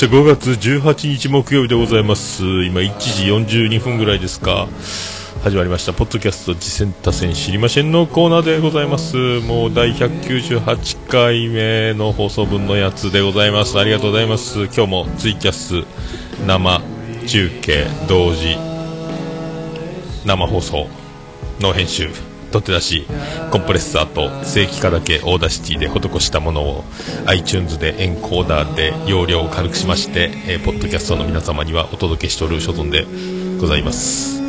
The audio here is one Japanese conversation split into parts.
した5月18日木曜日でございます。今1時42分ぐらいですか。始まりました。ポッドキャスト自薦他薦知りませんのコーナーでございます。もう第198回目の放送分のやつでございます。ありがとうございます。今日もツイキャス生中継同時生放送の編集。取って出しコンプレッサーと正規化だけ Audacity で施したものを iTunes でエンコーダーで容量を軽くしまして、えー、ポッドキャストの皆様にはお届けしておる所存でございます。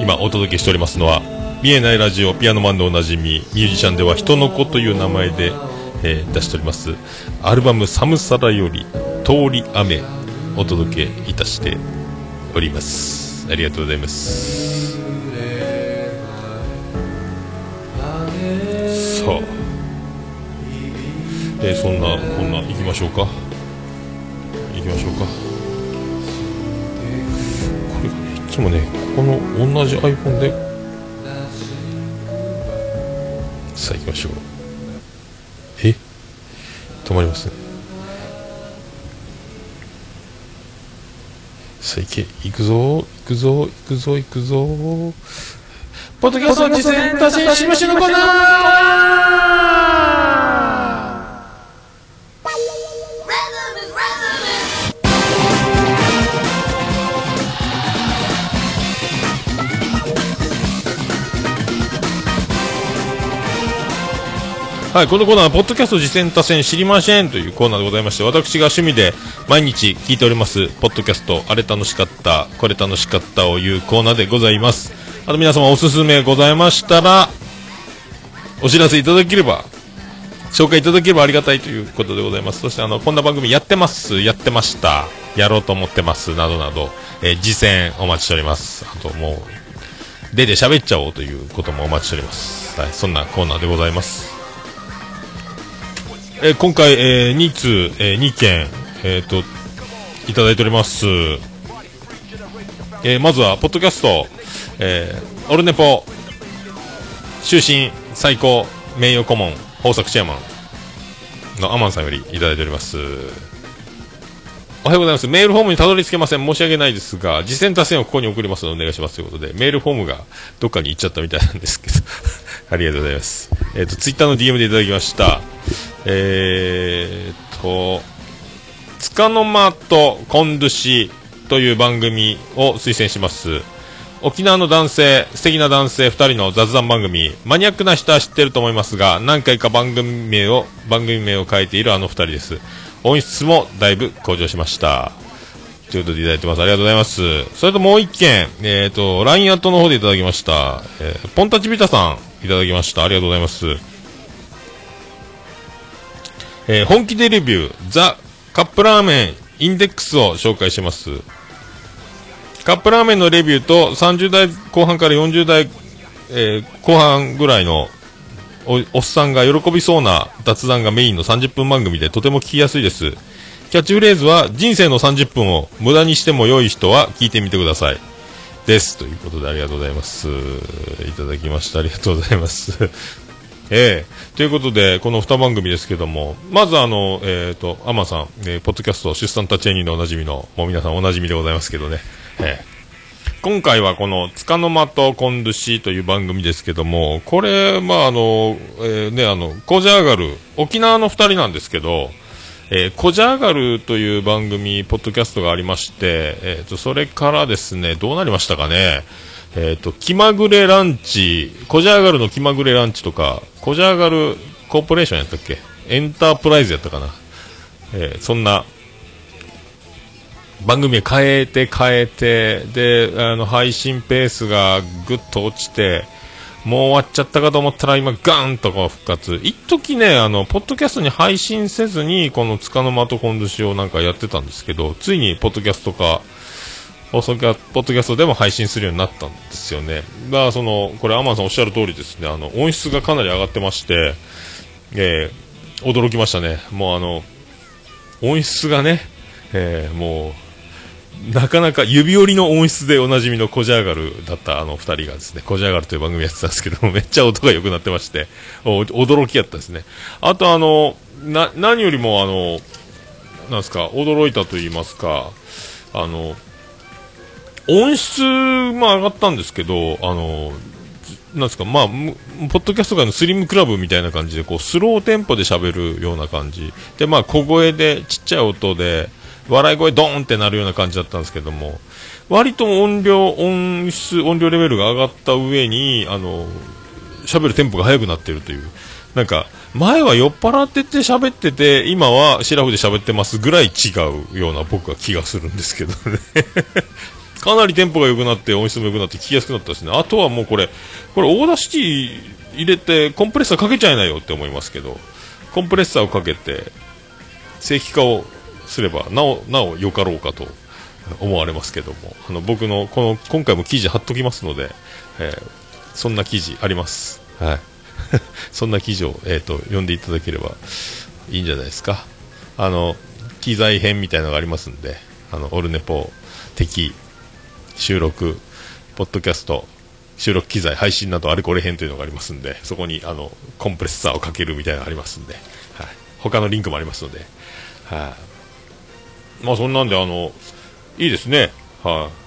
今お届けしておりますのは見えないラジオピアノマンでおなじみミュージシャンでは人の子という名前で、えー、出しておりますアルバム「寒さらより通り雨」お届けいたしております。ありがとうございます。さあ、えー、そんなこんな行きましょうか。行きましょうか。これいつもねここの同じ iPhone でさあ行きましょう。え？止まります。ねさあ行け。行くぞ行くぞ行くぞ行くぞポッドキャスト実践達成しましょうのコーナーはい、このコーナーは、ポッドキャスト実践多戦知りませんというコーナーでございまして、私が趣味で毎日聞いております、ポッドキャスト、あれ楽しかった、これ楽しかったをいうコーナーでございます。あと皆様おすすめございましたら、お知らせいただければ、紹介いただければありがたいということでございます。そしてあの、こんな番組やってます、やってました、やろうと思ってます、などなど、えー、実践お待ちしております。あともう、出て喋っちゃおうということもお待ちしております。はい、そんなコーナーでございます。えー、今回、えー、2通、えー、2件、えっ、ー、と、いただいております。えー、まずは、ポッドキャスト、えー、オルネポ終身最高名誉顧問豊作チェアマンのアマンさんよりいただいております。おはようございます。メールフォームにたどり着けません。申し訳ないですが次戦打線をここに送りますのでお願いします。ということでメールフォームがどっかに行っちゃったみたいなんですけど。ありがとうございます。えっ、ー、とツイッターの DM でいただきました。えーっとつかの間とコンドゥシという番組を推薦します。沖縄の男性、素敵な男性2人の雑談番組、マニアックな人は知ってると思いますが、何回か番組名を、番組名を変えているあの2人です。音質もだいぶ向上しました。ということでいただいてます。ありがとうございます。それともう一件、えっ、ー、と、LINE アットの方でいただきました。えー、ポンタチビタさん、いただきました。ありがとうございます。えー、本気でレビュー、ザ・カップラーメンインデックスを紹介します。カップラーメンのレビューと30代後半から40代、えー、後半ぐらいのおっさんが喜びそうな雑談がメインの30分番組でとても聞きやすいです。キャッチフレーズは人生の30分を無駄にしても良い人は聞いてみてください。です。ということでありがとうございます。いただきました。ありがとうございます。ええー、ということで、この2番組ですけども、まずあの、えっ、ー、と、アマさん、えー、ポッドキャスト、出産タチェニーのおなじみの、もう皆さんおなじみでございますけどね。え今回はこの、つかの間とコンドゥシという番組ですけども、これ、まあ、あの、えー、ね、あの、コジャーガル、沖縄の二人なんですけど、えー、コジャーガルという番組、ポッドキャストがありまして、えっ、ー、と、それからですね、どうなりましたかね、えっ、ー、と、気まぐれランチ、コジャーガルの気まぐれランチとか、コジャーガルコーポレーションやったっけ？エンタープライズやったかな。えー、そんな番組を変えて変えて、で、あの、配信ペースがぐっと落ちて、もう終わっちゃったかと思ったら今ガーンとこう復活。一時ね、あの、ポッドキャストに配信せずに、このつかの間とコンドシをなんかやってたんですけど、ついにポッドキャストか、放送ポッドキャストでも配信するようになったんですよね。だからその、これアマンさんおっしゃる通りですね、あの、音質がかなり上がってまして、えー、驚きましたね。もうあの、音質がね、えー、もう、なかなか指折りの音質でおなじみのコジャーガルだったあの2人がですね、コジャーガルという番組やってたんですけどめっちゃ音が良くなってまして、驚きやったですね。あとあの、な、何よりもあの、なんすか、驚いたと言いますか、あの、音質も上がったんですけど、あの、なんですか、まあ、ポッドキャスト界のスリムクラブみたいな感じで、こう、スローテンポで喋るような感じ。で、まあ、小声で、ちっちゃい音で、笑い声ドーンってなるような感じだったんですけども、割と音量、音質、音量レベルが上がった上に、あの、喋るテンポが速くなってるという。なんか、前は酔っ払ってて喋ってて、今はシラフで喋ってますぐらい違うような僕は気がするんですけどね かなりテンポが良くなって音質も良くなって聞きやすくなったですね。あとはもうこれ、これ Audacity 入れてコンプレッサーかけちゃいなよって思いますけど、コンプレッサーをかけて正規化をすればなお、なお良かろうかと思われますけども、あの僕のこの今回も記事貼っときますので、えー、そんな記事あります。はい。そんな記事を、えーと、読んでいただければいいんじゃないですか。あの、機材編みたいなのがありますんで、あの、オルネポ的収録、ポッドキャスト、収録機材、配信などあれこれ編というのがありますんで、そこにあのコンプレッサーをかけるみたいなのがありますんで、はい、他のリンクもありますので、はい、まあそんなんであの、いいですね、はい、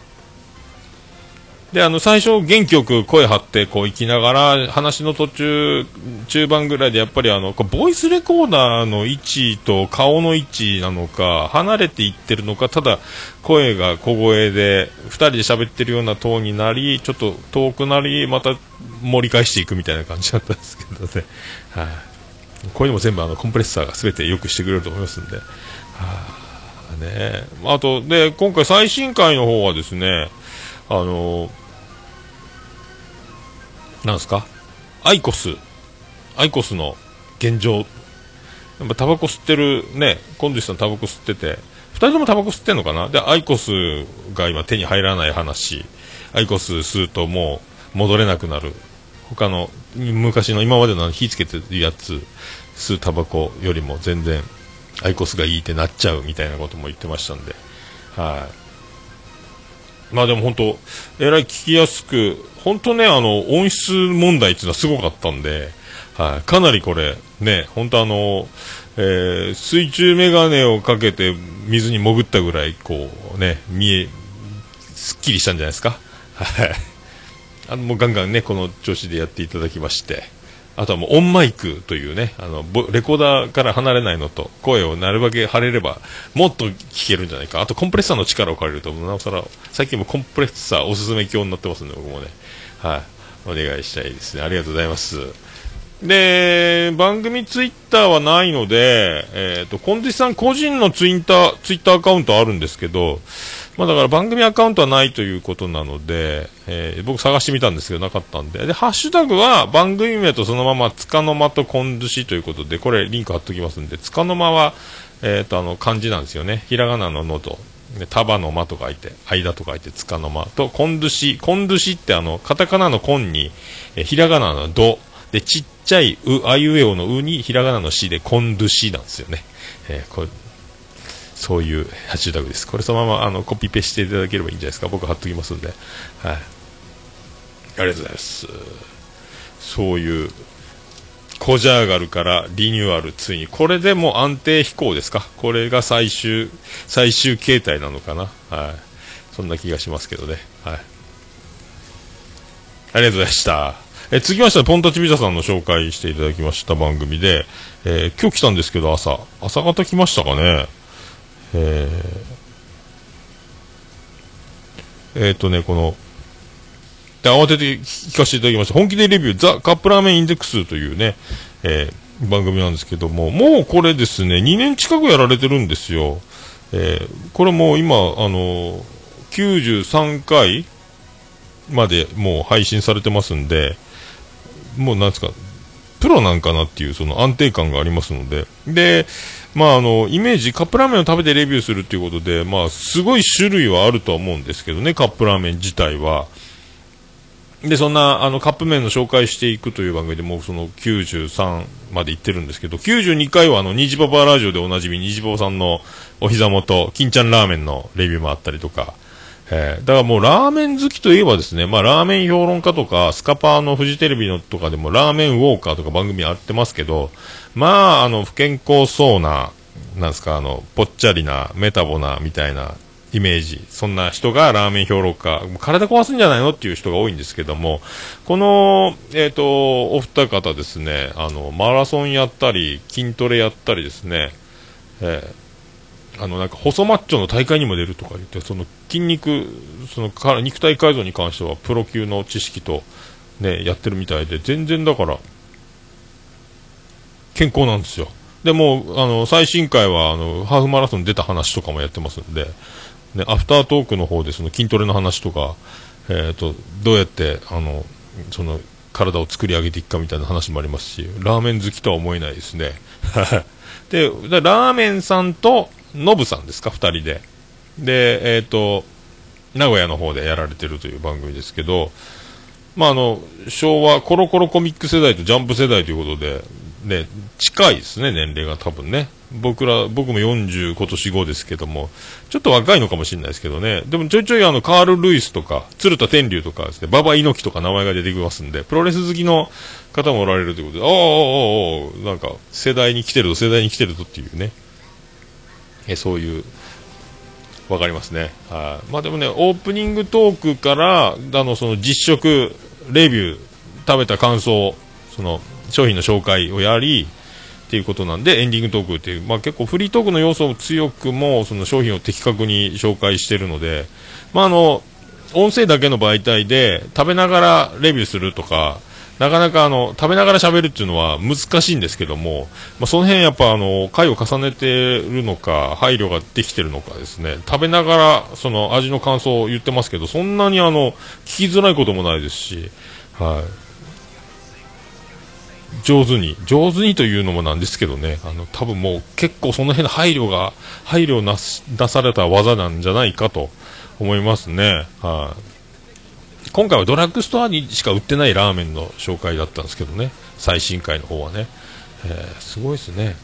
で、あの、最初、元気よく声張って、こう、行きながら、話の途中、中盤ぐらいで、やっぱりあの、ボイスレコーダーの位置と顔の位置なのか、離れていってるのか、ただ、声が小声で、2人で喋ってるようなトーンになり、ちょっと遠くなり、また盛り返していくみたいな感じだったんですけどね。はい、これでも全部あの、コンプレッサーが全て良くしてくれると思いますんで。はあ、ね。あと、で、今回最新回の方はですね、あのなんですか？アイコス、アイコスの現状、やっぱタバコ吸ってるね、コンディさんタバコ吸ってて、2人ともタバコ吸ってんのかな？で、アイコスが今手に入らない話、アイコス吸うともう戻れなくなる。他の昔の今までの火つけてるやつ吸うタバコよりも全然アイコスがいいってなっちゃうみたいなことも言ってましたんで、はい、まあでも本当、えらい聞きやすく、本当ね、あの、音質問題っていうのはすごかったんで、はい、かなりこれ、ね、本当あの、えー、水中メガネをかけて水に潜ったぐらい、こうね、見え、すっきりしたんじゃないですか？はい。あの、もうガンガンね、この調子でやっていただきまして、あとはもうオンマイクというね、あの、レコーダーから離れないのと、声をなるべく張れれば、もっと聞けるんじゃないか。あとコンプレッサーの力を借りると、なおさら、最近もコンプレッサーおすすめ鏡になってますんで、僕もね。はい。お願いしたいですね。ありがとうございます。で、番組ツイッターはないので、えっ、ー、と、コンディさん個人のツイッター、ツイッターアカウントあるんですけど、まあだから番組アカウントはないということなので、えー、僕探してみたんですけどなかったんで、で、ハッシュタグは番組名とそのままつかの間とこんずしということで、これリンク貼っときますんで、つかの間は、えっ、ー、とあの漢字なんですよね。ひらがなののと、束の間と書いて、間と書いて、つかの間と、こんずし、こんずしってあの、カタカナのこんに、えー、ひらがなのど、で、ちっちゃい、う、あいうえおのうに、ひらがなのしで、こんずしなんですよね。えー、これ、そういうハッシュタグです。これそのままあのコピペしていただければいいんじゃないですか。僕貼っときますんで。はい。ありがとうございます。そういう、コジャーガルからリニューアル、ついに。これでも安定飛行ですか？これが最終、最終形態なのかな？はい。そんな気がしますけどね。はい。ありがとうございました。え続きまして、ポンタチビザさんの紹介していただきました番組で、えー、今日来たんですけど、朝。朝方来ましたかね？えー、えー、とね、この、で、慌てて聞かせていただきました。本気でレビュー、ザ・カップラーメンインデックスというね、えー、番組なんですけども、もうこれですね、2年近くやられてるんですよ。えー、これも今、あの93回までもう配信されてますんで、もうなんですか、プロなんかなっていうその安定感がありますので、で、まああの、イメージ、カップラーメンを食べてレビューするっていうことで、まあすごい種類はあるとは思うんですけどね、カップラーメン自体は。で、そんな、あの、カップ麺の紹介していくという番組でもうその93まで行ってるんですけど、92回はあの、ニジパパラジオでおなじみ、ニジパパさんのお膝元、金ちゃんラーメンのレビューもあったりとか、えー、だからもうラーメン好きといえばですね、まあラーメン評論家とか、スカパーのフジテレビのとかでもラーメンウォーカーとか番組あってますけど、まああの不健康そうな、なんですか、あの、ぽっちゃりな、メタボな、みたいなイメージ。そんな人がラーメン評論家、体壊すんじゃないの？っていう人が多いんですけども、この、えっ、ー、と、お二方ですね、あの、マラソンやったり、筋トレやったりですね、えー、あの、なんか、細マッチョの大会にも出るとか言って、その筋肉、そのか肉体改造に関しては、プロ級の知識と、ね、やってるみたいで、全然だから、健康なんですよ。でもあの最新回はあのハーフマラソン出た話とかもやってますんで、ね、アフタートークの方でその筋トレの話とか、えーと、どうやってあのその体を作り上げていくかみたいな話もありますしラーメン好きとは思えないですね でラーメンさんとノブさんですか？2人ででえっ、ー、と名古屋の方でやられてるという番組ですけどまあ、あの昭和コロコロコミック世代とジャンプ世代ということでね、近いですね、年齢が多分ね。僕ら、僕も40今年5ですけども、ちょっと若いのかもしれないですけどね。でもちょいちょいあの、カール・ルイスとか、鶴田天竜とかですね、馬場猪木とか名前が出てきますんで、プロレス好きの方もおられるということで、ああ、ああ、なんか、世代に来てると、世代に来てるとっていうね。え、そういう、わかりますね。はい。まあでもね、オープニングトークから、あの、その実食、レビュー、食べた感想、その、商品の紹介をやり、っていうことなんで、エンディングトークっていう、まあ、結構フリートークの要素を強くも、その商品を的確に紹介してるので、まあ、あの、音声だけの媒体で食べながらレビューするとか、なかなかあの、食べながら喋るっていうのは難しいんですけども、まあ、その辺やっぱあの、回を重ねているのか、配慮ができてるのかですね、食べながらその味の感想を言ってますけど、そんなにあの、聞きづらいこともないですし、はい。上手に、上手にというのもなんですけどね、あの、多分もう結構その辺の配慮が、配慮な、された技なんじゃないかと思いますね。はい、今回はドラッグストアにしか売ってないラーメンの紹介だったんですけどね、最新回の方はね。えー、すごいですね。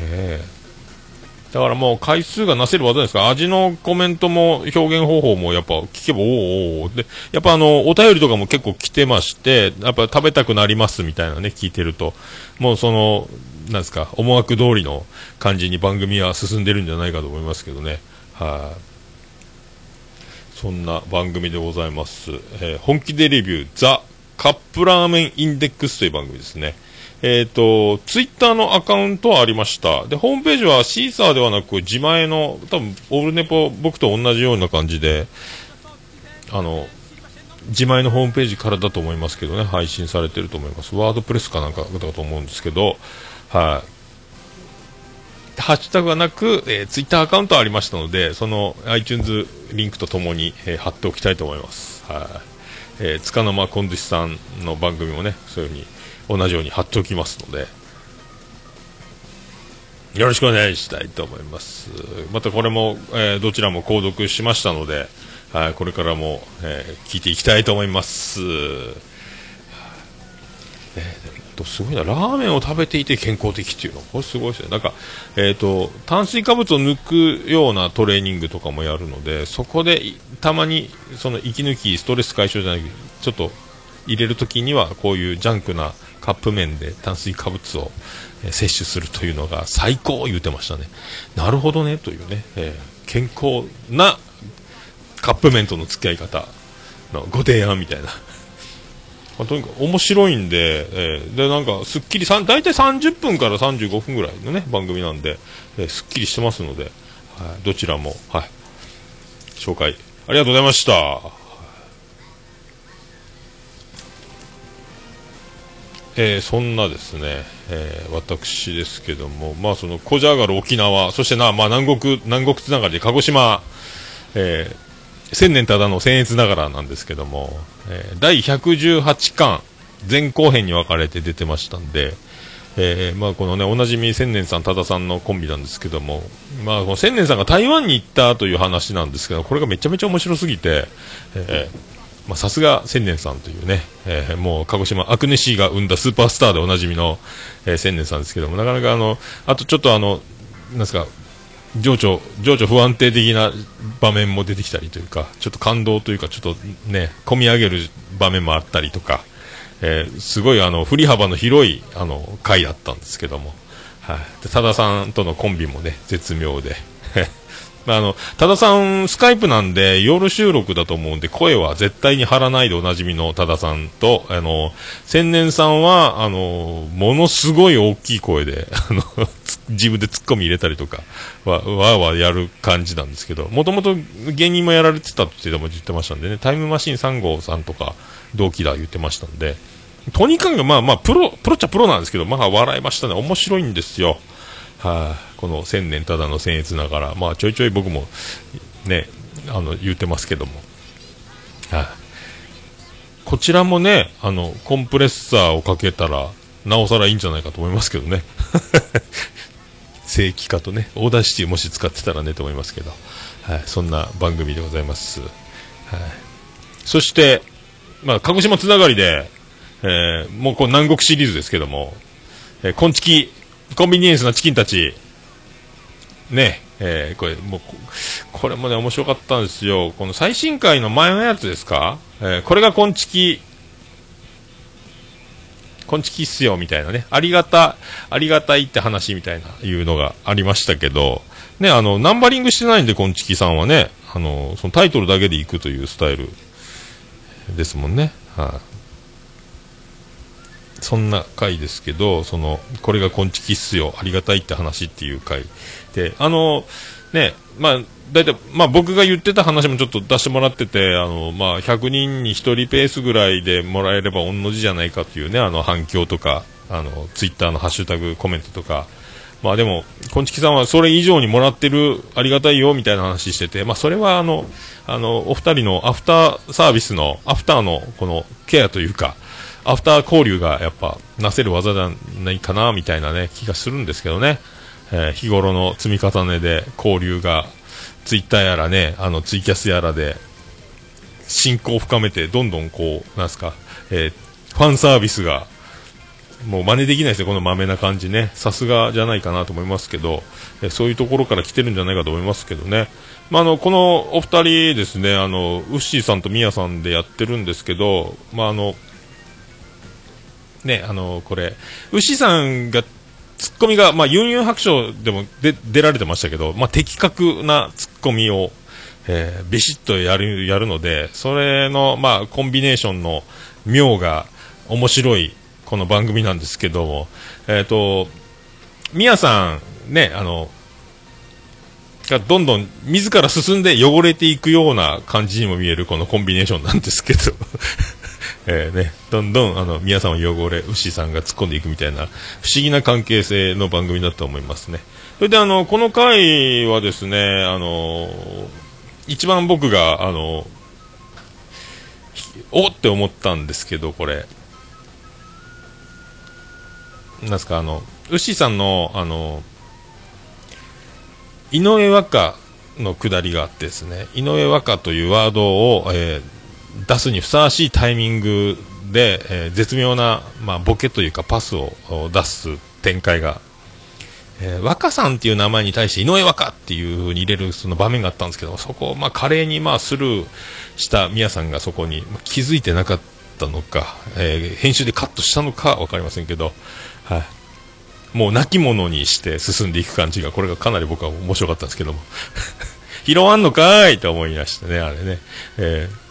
えーだからもう回数がなせる技ですか？味のコメントも表現方法もやっぱ聞けばおおおで、やっぱあの、お便りとかも結構来てまして、やっぱ食べたくなりますみたいなね、聞いてると、もうその、なんですか、思惑通りの感じに番組は進んでるんじゃないかと思いますけどね。はい、そんな番組でございます。えー、本気でレビュー、ザ・カップラーメンインデックスという番組ですね。えっ、ー、と、ツイッターのアカウントはありました。で、ホームページはシーサーではなく、自前の、多分、オールネポ、僕と同じような感じで、あの、自前のホームページからだと思いますけどね、配信されてると思います。ワードプレスかなんかだと思うんですけど、はい、ハッシュタグがなく、えー、ツイッターアカウントありましたので、その iTunes リンクとともに、えー、貼っておきたいと思います。はい、えー、つかの間こんずしさんの番組もね、そういうふうに同じように貼っておきますので、よろしくお願いしたいと思います。またこれも、えー、どちらも購読しましたので、はい、これからも、えー、聞いていきたいと思います。えー、すごいな、ラーメンを食べていて健康的っていうの、これすごいですね。なんか、え、ー、と、炭水化物を抜くようなトレーニングとかもやるので、そこでたまに、その息抜き、ストレス解消じゃないけど、ちょっと入れるときには、こういうジャンクなカップ麺で炭水化物を、えー、摂取するというのが最高言うてましたね。なるほどね、というね、えー、健康なカップ麺との付き合い方のご提案みたいな。まあ、とにかく面白いんで、えー、で、なんか、すっきり、大体30分から35分ぐらいのね、番組なんで、えー、すっきりしてますので、はい、どちらも、はい、紹介、ありがとうございました。えー、そんなですね、えー、私ですけども、まあ、その、こじゃがる沖縄、そしてな、まあ、南国、南国つながりで鹿児島、えー、千年ただの僭越ながらなんですけども、えー、第118巻、前後編に分かれて出てましたんで、えー、まあ、このね、おなじみ千年さん、多田さんのコンビなんですけども、まあ、この千年さんが台湾に行ったという話なんですけど、これがめちゃめちゃ面白すぎて、えー、まあ、さすが千年さんというね、えー、もう鹿児島アクネシーが生んだスーパースターでおなじみの、えー、千年さんですけども、なかなかあの、あとちょっとあの、なんですか、情緒、情緒不安定的な場面も出てきたりというか、ちょっと感動というか、ちょっとね、込み上げる場面もあったりとか、えー、すごいあの、振り幅の広い、あの、回だったんですけども、はい、多田さんとのコンビもね絶妙で。あの、多田さん、スカイプなんで、夜収録だと思うんで、声は絶対に張らないでおなじみの多田さんと、あの、千年さんは、あの、ものすごい大きい声で、あの、自分でツッコミ入れたりとか、わ、わわやる感じなんですけど、もともと芸人もやられてたって言ってましたんでね、タイムマシーン3号さんとか、同期だ言ってましたんで、とにかくまあまあ、プロ、プロっちゃプロなんですけど、まあ笑いましたね。面白いんですよ。はい、この千年ただの僭越ながら、まあ、ちょいちょい僕もね、あの言ってますけども、はい、こちらもね、あのコンプレッサーをかけたら、なおさらいいんじゃないかと思いますけどね。正規化とね、 Audacity もし使ってたらねと思いますけど、はい、そんな番組でございます。はい、そして、まあ、鹿児島つながりで、えー、もうこう南国シリーズですけども、えー、こんちきコンビニエンスなチキンたち、ね、えー、これ、もう、これもね、面白かったんですよ。この最新回の前のやつですか？えー、これがコンチキ、こんちきっすよ、みたいなね。ありがた、ありがたいって話みたいな、いうのがありましたけど、ね、あの、ナンバリングしてないんで、こんちきさんはね、あの、そのタイトルだけでいくというスタイルですもんね。はい、あ、そんな回ですけど、その、これがこんちきっすよ、ありがたいって話っていう回。で、あの、ね、まあ、大体、まあ僕が言ってた話もちょっと出してもらってて、あの、まあ100人に1人ペースぐらいでもらえれば御の字じゃないかっていうね、あの反響とか、あの、ツイッターのハッシュタグコメントとか、まあでも、こんちきさんはそれ以上にもらってる、ありがたいよ、みたいな話してて、まあそれはあの、あの、お二人のアフターサービスの、アフターのこのケアというか、アフター交流がやっぱなせる技じゃないかなみたいなね気がするんですけどね、えー、日頃の積み重ねで交流がツイッターやらねあのツイキャスやらで進行を深めてどんどんこうなんすか、えー、ファンサービスがもう真似できないですよ、このまめな感じね、さすがじゃないかなと思いますけど、えそういうところから来てるんじゃないかと思いますけどね、まあ、あのこのお二人ですね、あのウッシーさんとミヤさんでやってるんですけど、まあ、あのね、あのこれ、牛さんがツッコミが、まあ、ユンユン白書でもで出られてましたけど、まあ、的確なツッコミを、えー、ビシッとやるやるので、それの、まあ、コンビネーションの妙が面白いこの番組なんですけども、えっ、ー、と、みやさん、ね、あの、がどんどん自ら進んで汚れていくような感じにも見えるこのコンビネーションなんですけど。えーね、どんどんあの皆さんを汚れ、牛さんが突っ込んでいくみたいな不思議な関係性の番組だと思いますね。それであのこの回はですね、あの一番僕があのおって思ったんですけど、これ、なんすか、あの、牛さんの、あの、井上和歌のくだりがあってですね、井上和歌というワードを、えー、出すにふさわしいタイミングで、えー、絶妙な、まあ、ボケというかパスを出す展開が、えー、若さんっていう名前に対して井上若っていう風に入れるその場面があったんですけどそこを、まあ、華麗に、まあ、スルーした宮さんがそこに、気づいてなかったのか、えー、編集でカットしたのか分かりませんけど、はい、もう亡き者にして進んでいく感じがこれがかなり僕は面白かったんですけども 拾わんのかーいと思いましたねあれね、えー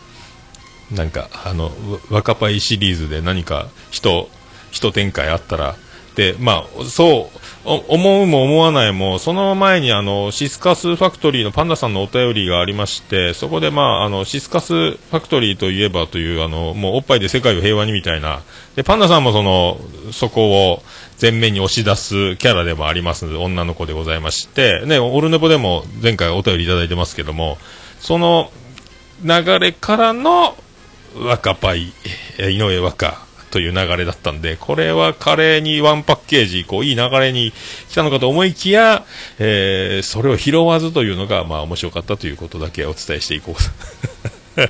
なんかあの若パイシリーズで何か人人展開あったらでまあそう思うも思わないもその前にあのシスカスファクトリーのパンダさんのお便りがありましてそこで、まあ、あのシスカスファクトリーといえばというあのもうおっぱいで世界を平和にみたいなでパンダさんもそのそこを前面に押し出すキャラでもあります女の子でございまして、ね、オルネポでも前回お便りいただいてますけどもその流れからの若パイ、井上若という流れだったんで、これは華麗にワンパッケージ、こう、いい流れに来たのかと思いきや、えー、それを拾わずというのが、まあ、面白かったということだけお伝えしていこう。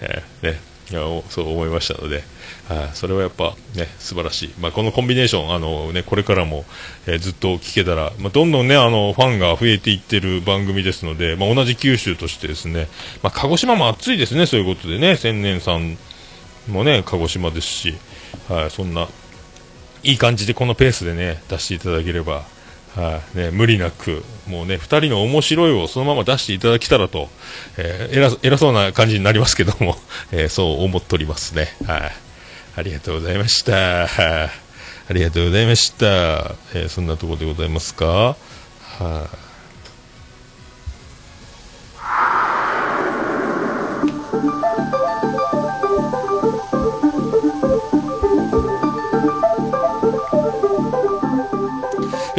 えー、ね、そう思いましたので、あそれはやっぱね素晴らしい、まあ、このコンビネーションあの、ね、これからも、えー、ずっと聞けたら、まあ、どんどんねあのファンが増えていってる番組ですので、まあ、同じ九州としてですね、まあ、鹿児島も暑いですねそういうことでね千年さんもね鹿児島ですし、はい、そんないい感じでこのペースでね、出していただければ、はいね、無理なく、もうね、二人の面白いをそのまま出していただけたらと、えー偉そ偉そうな感じになりますけども、えーそう思っておりますね。はい。ありがとうございました。はいありがとうございました。えーそんなところでございますか？はい、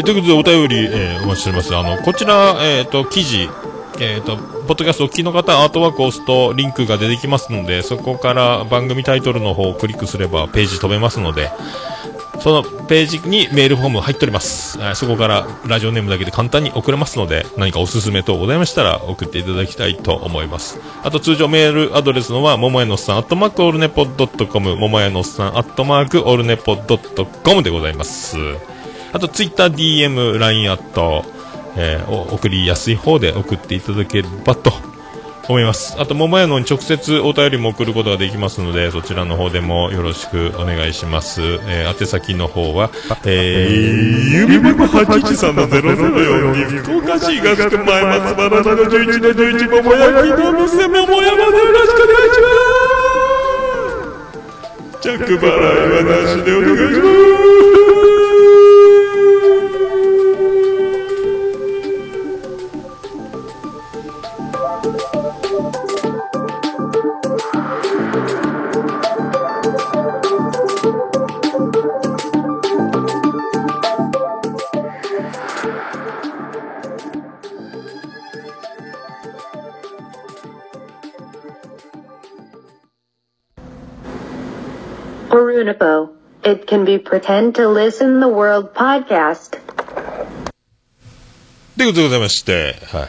ということで、お便り、えーお待ちしております。あの、こちら、えっ、と、記事、えっ、と、ポッドキャストお聞きの方、アートワークを押すとリンクが出てきますので、そこから番組タイトルの方をクリックすればページ飛べますので、そのページにメールフォーム入っております。そこからラジオネームだけで簡単に送れますので、何かおすすめ等ございましたら送っていただきたいと思います。あと通常メールアドレスのは、ももやのさん、アットマークオールネポドットコム、ももやのさん、アットマークオールネポドットコムでございます。あとツイッター、DM、LINE アット、えーお送りやすい方で送っていただければと思います。あと、桃屋のに直接お便りも送ることができますので、そちらの方でもよろしくお願いします。えー宛先の方は、えー、郵便番号813-0042、福岡市東区前松原の11の11、桃屋きの店、桃屋までよろしくお願いします着払いはなしでお願いします。Unipo. It can be pretend to listen the world podcast. ということでございまして、はい。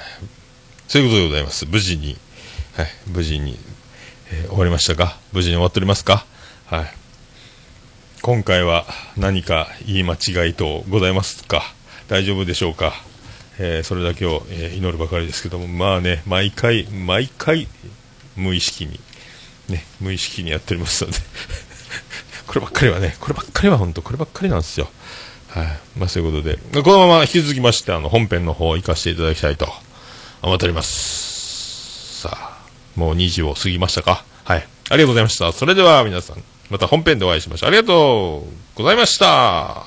そういうことでございます。無事に、はい。無事に、えー終わりましたか？無事に終わっておりますか？はい。今回は何か言い間違いとございますか？大丈夫でしょうか？えーそれだけを、えー祈るばかりですけども、まあね、毎回、毎回、無意識に、ね、無意識にやっておりますので、こればっかりはね、こればっかりは本当、こればっかりなんですよ。はい。まあ、そういうことで、このまま引き続きまして、あの、本編の方を行かせていただきたいと思っております。さあ、もう2時を過ぎましたか？はい。ありがとうございました。それでは皆さん、また本編でお会いしましょう。ありがとうございました。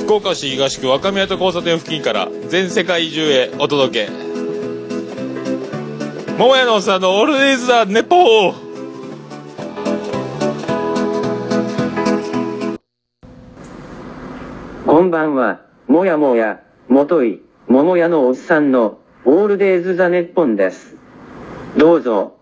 福岡市東区若宮と交差点付近から全世界中へお届け。桃屋のおっさんのオールディーズ・ザ・ネポーんばんは、もやもや、もとい、ももやのおっさんの、オールデイズ・ザ・ネッポンです。どうぞ、